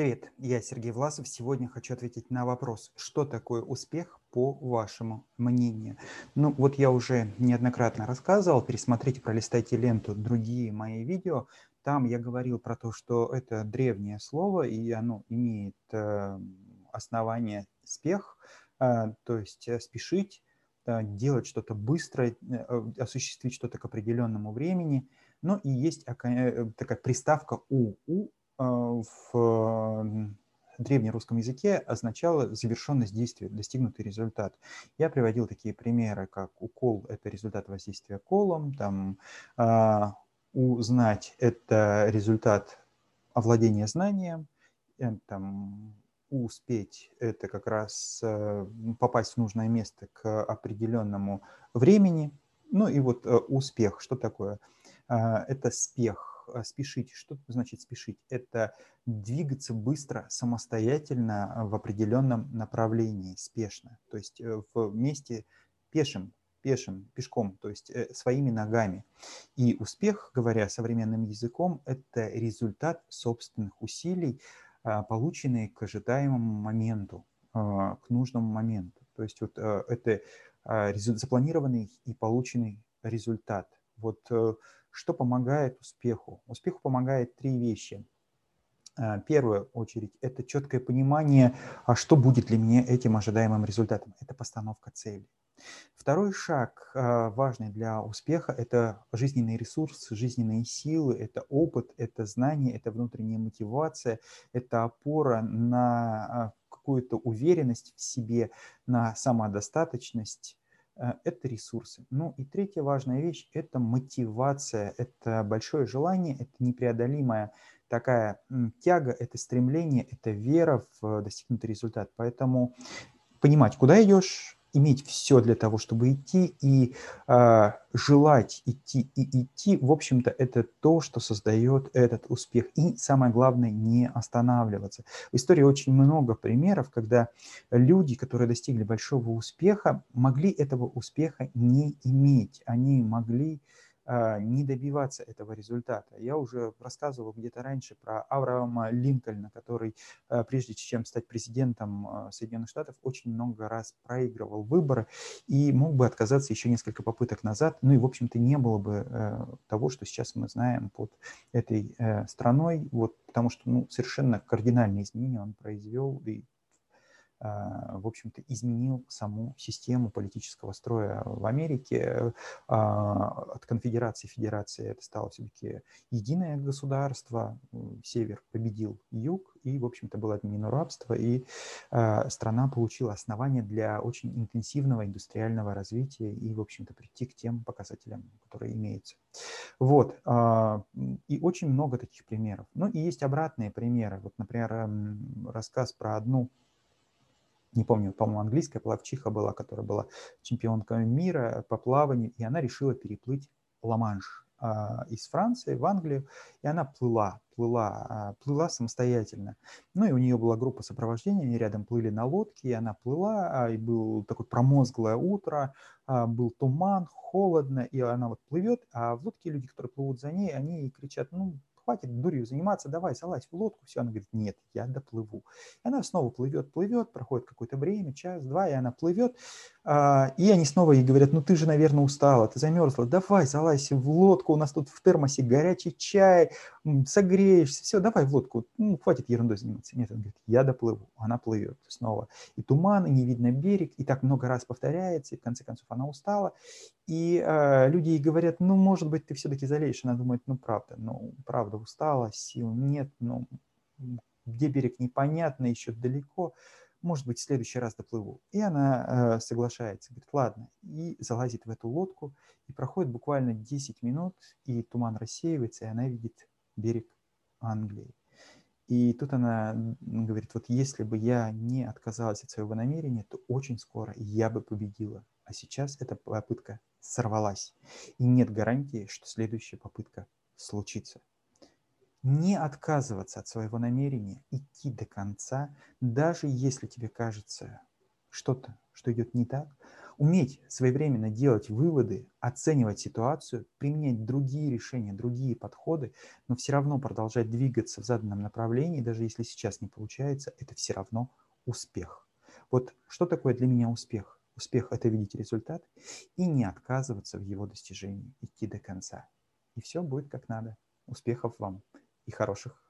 Привет, я Сергей Власов. Сегодня хочу ответить на вопрос, что такое успех по вашему мнению. Ну вот я уже неоднократно рассказывал, пересмотрите, пролистайте ленту другие мои видео. Там я говорил про то, что это древнее слово, и оно имеет э, основание спех, э, то есть э, спешить, э, делать что-то быстро, э, осуществить что-то к определенному времени. Ну и есть э, такая приставка «у». «У» в древнерусском языке означало завершенность действия, достигнутый результат. Я приводил такие примеры, как укол – это результат воздействия колом, там, а, узнать – это результат овладения знанием, э, там, успеть – это как раз э, попасть в нужное место к определенному времени. Ну и вот э, успех, что такое? Это спех, спешить. Что значит спешить? Это двигаться быстро, самостоятельно а, в определенном направлении, спешно. То есть э, вместе пешим, пешим, пешком, то есть э, своими ногами. И успех, говоря современным языком, это результат собственных усилий, а, полученные к ожидаемому моменту, к нужному моменту. То есть вот э, это запланированный и полученный результат. Вот что помогает успеху? Успеху помогает три вещи. В первую очередь, это четкое понимание, а что будет для меня этим ожидаемым результатом. Это постановка цели. Второй шаг, а, важный для успеха, это жизненный ресурс, жизненные силы, это опыт, это знание, это внутренняя мотивация, это опора на какую-то уверенность в себе, на самодостаточность, Э, это ресурсы. Ну и третья важная вещь – это мотивация, это большое желание, это непреодолимая такая тяга, это стремление, это вера в достигнутый результат. Поэтому понимать, куда идешь, иметь все для того, чтобы идти, и э, желать идти и идти, в общем-то, это то, что создает этот успех. И самое главное, не останавливаться. В истории очень много примеров, когда люди, которые достигли большого успеха, могли этого успеха не иметь. Они могли не добиваться этого результата. Я уже рассказывал где-то раньше про Авраама Линкольна, который, а, прежде чем стать президентом а, Соединенных Штатов, очень много раз проигрывал выборы и мог бы отказаться еще несколько попыток назад. Ну и, в общем-то, не было бы того, что сейчас мы знаем под этой страной, вот, потому что ну, совершенно кардинальные изменения он произвел, и а, в общем-то, изменил саму систему политического строя в Америке. А, от конфедерации федерации это стало все-таки единое государство. Север победил юг, и, в общем-то, было отменено рабство, и а, страна получила основания для очень интенсивного индустриального развития и, в общем-то, прийти к тем показателям, которые имеются. Вот. И очень много таких примеров. Ну и есть обратные примеры. Вот, например, рассказ про одну не помню, по-моему, английская плавчиха была, которая была чемпионкой мира по плаванию, и она решила переплыть Ла-Манш а, из Франции в Англию, и она плыла, плыла, а, плыла самостоятельно. Ну и у нее была группа сопровождения, они рядом плыли на лодке, и она плыла, а, и был такое промозглое утро, был туман, холодно, и она вот плывет, а в лодке люди, которые плывут за ней, они кричат, ну, хватит дурью заниматься, давай, залазь в лодку. Все, она говорит, нет, я доплыву. И она снова плывет, плывет, проходит какое-то время, час, два, и она плывет. А, и они снова ей говорят, ну ты же, наверное, устала, ты замерзла, давай, залазь в лодку, у нас тут в термосе горячий чай, согреешься, все, давай в лодку, ну, хватит ерундой заниматься. Нет, она говорит, я доплыву. Она плывет снова. И туман, и не видно берег, и так много раз повторяется, и в конце концов она устала. И э, люди ей говорят, ну, может быть, ты все-таки залезешь. Она думает, ну, правда, ну, правда, устала, сил нет, ну, где берег непонятно, еще далеко может быть, в следующий раз доплыву. И она э, соглашается, говорит, ладно, и залазит в эту лодку, и проходит буквально 10 минут, и туман рассеивается, и она видит берег Англии. И тут она говорит, вот если бы я не отказалась от своего намерения, то очень скоро я бы победила. А сейчас эта попытка сорвалась. И нет гарантии, что следующая попытка случится не отказываться от своего намерения, идти до конца, даже если тебе кажется что-то, что идет не так. Уметь своевременно делать выводы, оценивать ситуацию, применять другие решения, другие подходы, но все равно продолжать двигаться в заданном направлении, даже если сейчас не получается, это все равно успех. Вот что такое для меня успех? Успех – это видеть результат и не отказываться в его достижении, идти до конца. И все будет как надо. Успехов вам и хороших